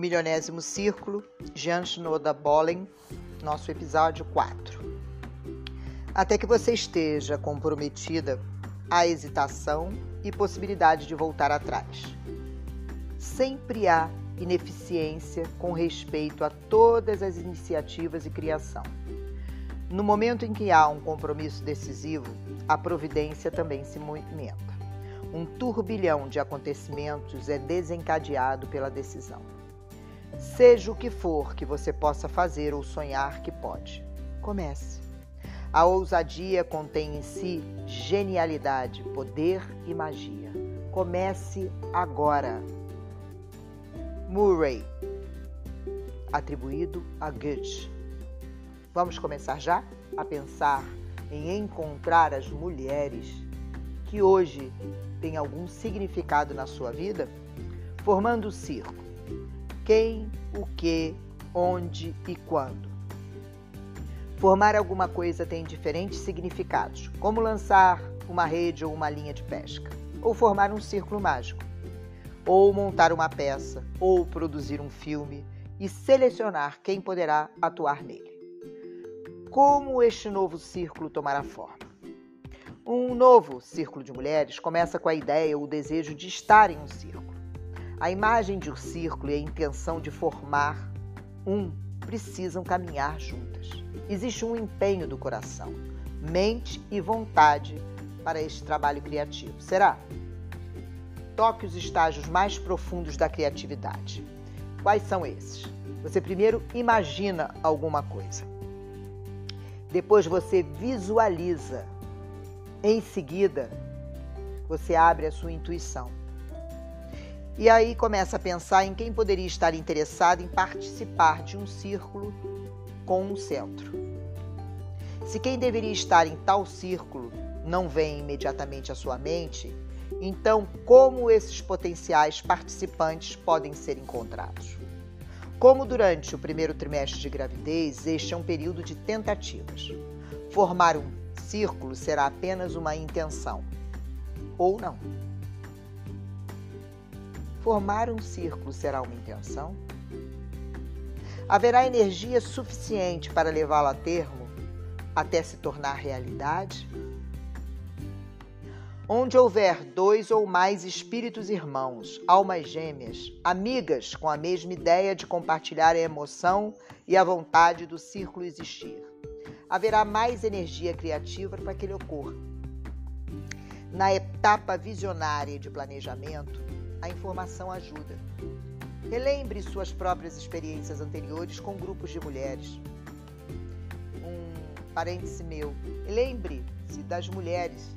Milionésimo Círculo, Jean Shinoda Bollen, nosso episódio 4. Até que você esteja comprometida à hesitação e possibilidade de voltar atrás. Sempre há ineficiência com respeito a todas as iniciativas e criação. No momento em que há um compromisso decisivo, a providência também se movimenta. Um turbilhão de acontecimentos é desencadeado pela decisão. Seja o que for que você possa fazer ou sonhar que pode, comece. A ousadia contém em si genialidade, poder e magia. Comece agora. Murray, atribuído a Goethe. Vamos começar já a pensar em encontrar as mulheres que hoje têm algum significado na sua vida, formando o círculo. Quem, o que, onde e quando. Formar alguma coisa tem diferentes significados, como lançar uma rede ou uma linha de pesca, ou formar um círculo mágico, ou montar uma peça, ou produzir um filme e selecionar quem poderá atuar nele como este novo círculo tomará forma. Um novo círculo de mulheres começa com a ideia ou o desejo de estar em um círculo. A imagem de um círculo e a intenção de formar um precisam caminhar juntas. Existe um empenho do coração, mente e vontade para este trabalho criativo. Será? Toque os estágios mais profundos da criatividade. Quais são esses? Você primeiro imagina alguma coisa. Depois você visualiza. Em seguida, você abre a sua intuição. E aí começa a pensar em quem poderia estar interessado em participar de um círculo com um centro. Se quem deveria estar em tal círculo não vem imediatamente à sua mente, então como esses potenciais participantes podem ser encontrados? Como durante o primeiro trimestre de gravidez, este é um período de tentativas. Formar um círculo será apenas uma intenção, ou não. Formar um círculo será uma intenção? Haverá energia suficiente para levá-lo a termo até se tornar realidade? Onde houver dois ou mais espíritos irmãos, almas gêmeas, amigas com a mesma ideia de compartilhar a emoção e a vontade do círculo existir, haverá mais energia criativa para que ele ocorra. Na etapa visionária de planejamento, a informação ajuda. Relembre suas próprias experiências anteriores com grupos de mulheres. Um parêntese meu. Lembre-se das mulheres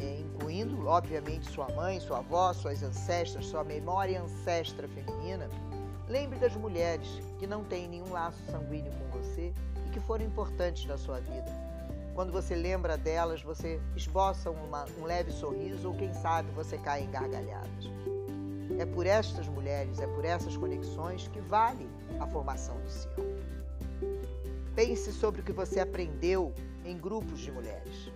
é, incluindo, obviamente, sua mãe, sua avó, suas ancestras, sua memória ancestra feminina, lembre das mulheres que não têm nenhum laço sanguíneo com você e que foram importantes na sua vida. Quando você lembra delas, você esboça uma, um leve sorriso ou, quem sabe, você cai em gargalhadas. É por estas mulheres, é por essas conexões que vale a formação do círculo. Pense sobre o que você aprendeu em grupos de mulheres.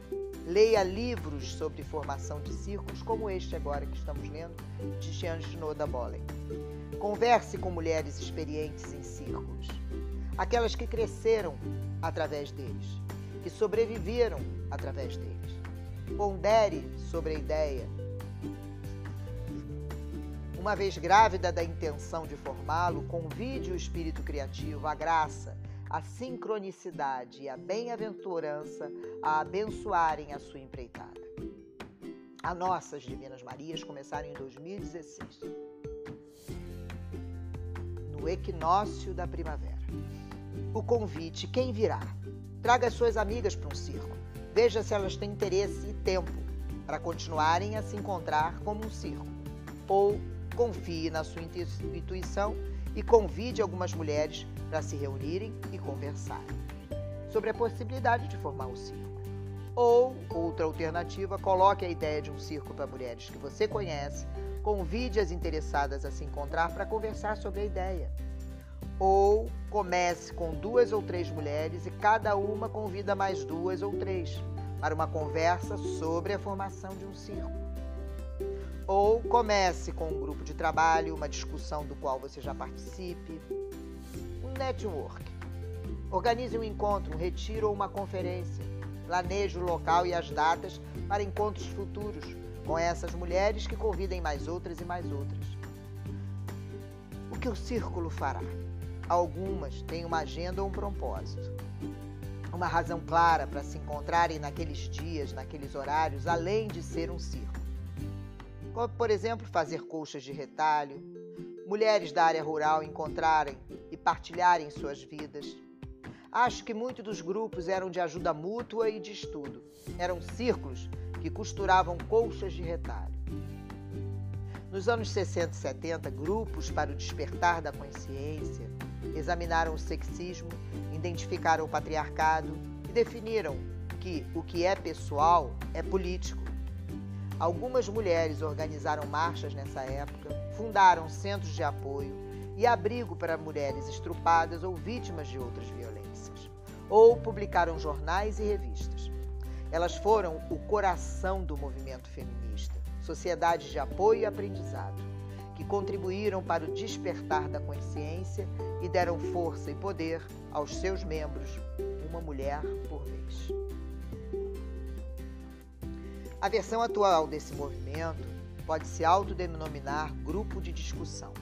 Leia livros sobre formação de círculos, como este agora que estamos lendo, de Jean Shinoda Bolen. Converse com mulheres experientes em círculos, aquelas que cresceram através deles, que sobreviveram através deles. Pondere sobre a ideia. Uma vez grávida da intenção de formá-lo, convide o espírito criativo, a graça, a sincronicidade e a bem-aventurança a abençoarem a sua empreitada. A nossas Divinas Marias começaram em 2016, no equinócio da primavera. O convite: quem virá? Traga as suas amigas para um circo. Veja se elas têm interesse e tempo para continuarem a se encontrar como um circo. Ou confie na sua intuição e convide algumas mulheres para se reunirem e conversarem sobre a possibilidade de formar um círculo. Ou, outra alternativa, coloque a ideia de um círculo para mulheres que você conhece, convide as interessadas a se encontrar para conversar sobre a ideia. Ou comece com duas ou três mulheres e cada uma convida mais duas ou três para uma conversa sobre a formação de um círculo. Ou comece com um grupo de trabalho, uma discussão do qual você já participe. Um network. Organize um encontro, um retiro ou uma conferência. Planeje o local e as datas para encontros futuros com essas mulheres que convidem mais outras e mais outras. O que o círculo fará? Algumas têm uma agenda ou um propósito. Uma razão clara para se encontrarem naqueles dias, naqueles horários, além de ser um círculo. Como, por exemplo, fazer colchas de retalho, mulheres da área rural encontrarem e partilharem suas vidas. Acho que muitos dos grupos eram de ajuda mútua e de estudo. Eram círculos que costuravam colchas de retalho. Nos anos 60 e 70, grupos para o despertar da consciência examinaram o sexismo, identificaram o patriarcado e definiram que o que é pessoal é político. Algumas mulheres organizaram marchas nessa época, fundaram centros de apoio e abrigo para mulheres estrupadas ou vítimas de outras violências, ou publicaram jornais e revistas. Elas foram o coração do movimento feminista, sociedades de apoio e aprendizado, que contribuíram para o despertar da consciência e deram força e poder aos seus membros, uma mulher por vez. A versão atual desse movimento pode se autodenominar grupo de discussão,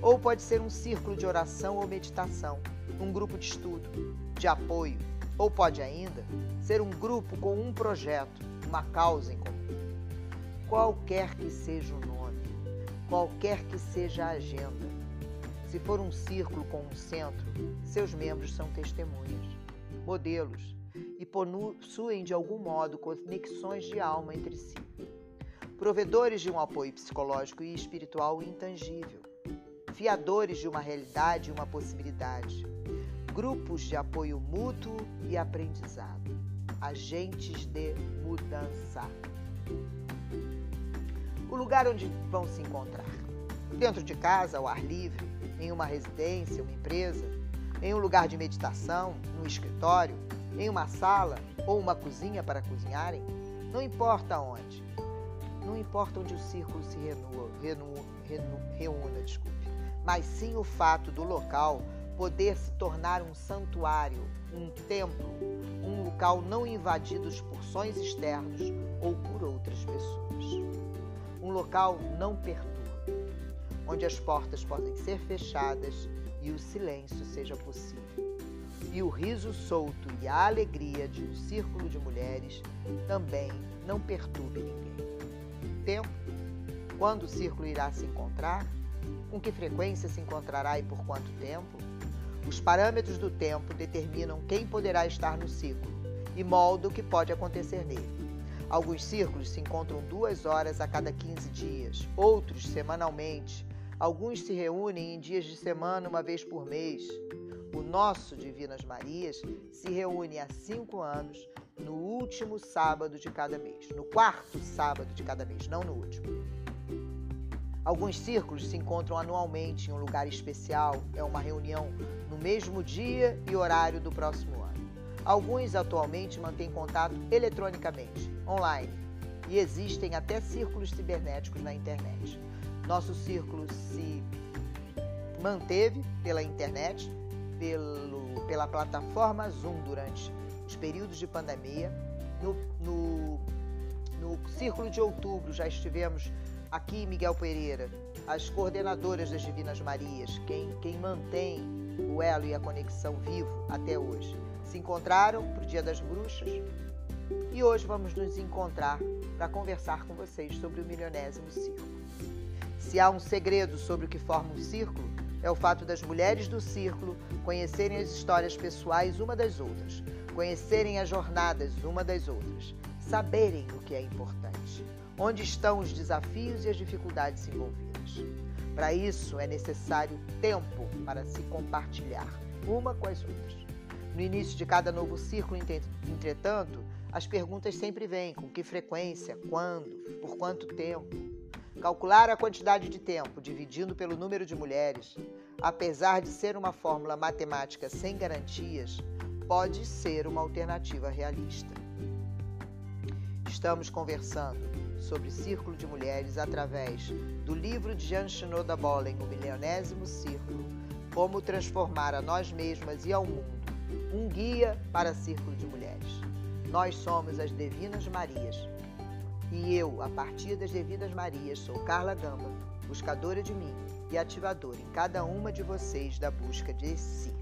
ou pode ser um círculo de oração ou meditação, um grupo de estudo, de apoio, ou pode ainda ser um grupo com um projeto, uma causa em comum. Qualquer que seja o nome, qualquer que seja a agenda, se for um círculo com um centro, seus membros são testemunhas, modelos e possuem de algum modo conexões de alma entre si. Provedores de um apoio psicológico e espiritual intangível, fiadores de uma realidade e uma possibilidade, grupos de apoio mútuo e aprendizado, agentes de mudança. O lugar onde vão se encontrar. Dentro de casa, ao ar livre, em uma residência, uma empresa, em um lugar de meditação, no escritório, em uma sala ou uma cozinha para cozinharem, não importa onde. Não importa onde o círculo se renua, renua, reúna, desculpe, mas sim o fato do local poder se tornar um santuário, um templo, um local não invadido por sons externos ou por outras pessoas. Um local não perturba, onde as portas podem ser fechadas e o silêncio seja possível. E o riso solto e a alegria de um círculo de mulheres também não perturbe ninguém. Tempo? Quando o círculo irá se encontrar? Com que frequência se encontrará e por quanto tempo? Os parâmetros do tempo determinam quem poderá estar no ciclo e moldam o que pode acontecer nele. Alguns círculos se encontram duas horas a cada 15 dias, outros semanalmente. Alguns se reúnem em dias de semana uma vez por mês. Nosso Divinas Marias se reúne há cinco anos no último sábado de cada mês, no quarto sábado de cada mês, não no último. Alguns círculos se encontram anualmente em um lugar especial, é uma reunião no mesmo dia e horário do próximo ano. Alguns atualmente mantêm contato eletronicamente, online, e existem até círculos cibernéticos na internet. Nosso círculo se manteve pela internet, pelo, pela plataforma Zoom durante os períodos de pandemia. No, no, no círculo de outubro já estivemos Aqui, Miguel Pereira, as coordenadoras das Divinas Marias, quem, quem mantém o elo e a conexão vivo até hoje, se encontraram para o Dia das Bruxas e hoje vamos nos encontrar para conversar com vocês sobre o milionésimo círculo. Se há um segredo sobre o que forma um círculo, é o fato das mulheres do círculo conhecerem as histórias pessoais uma das outras, conhecerem as jornadas uma das outras, saberem o que é importante onde estão os desafios e as dificuldades envolvidas. Para isso é necessário tempo para se compartilhar uma com as outras. No início de cada novo círculo, entretanto, as perguntas sempre vêm: com que frequência, quando, por quanto tempo? Calcular a quantidade de tempo dividindo pelo número de mulheres, apesar de ser uma fórmula matemática sem garantias, pode ser uma alternativa realista. Estamos conversando sobre Círculo de Mulheres através do livro de Jean Shinoda Bolen, O Milionésimo Círculo, Como Transformar a Nós Mesmas e ao Mundo, um guia para Círculo de Mulheres. Nós somos as Divinas Marias. E eu, a partir das Divinas Marias, sou Carla Gamba, buscadora de mim e ativadora em cada uma de vocês da busca de si.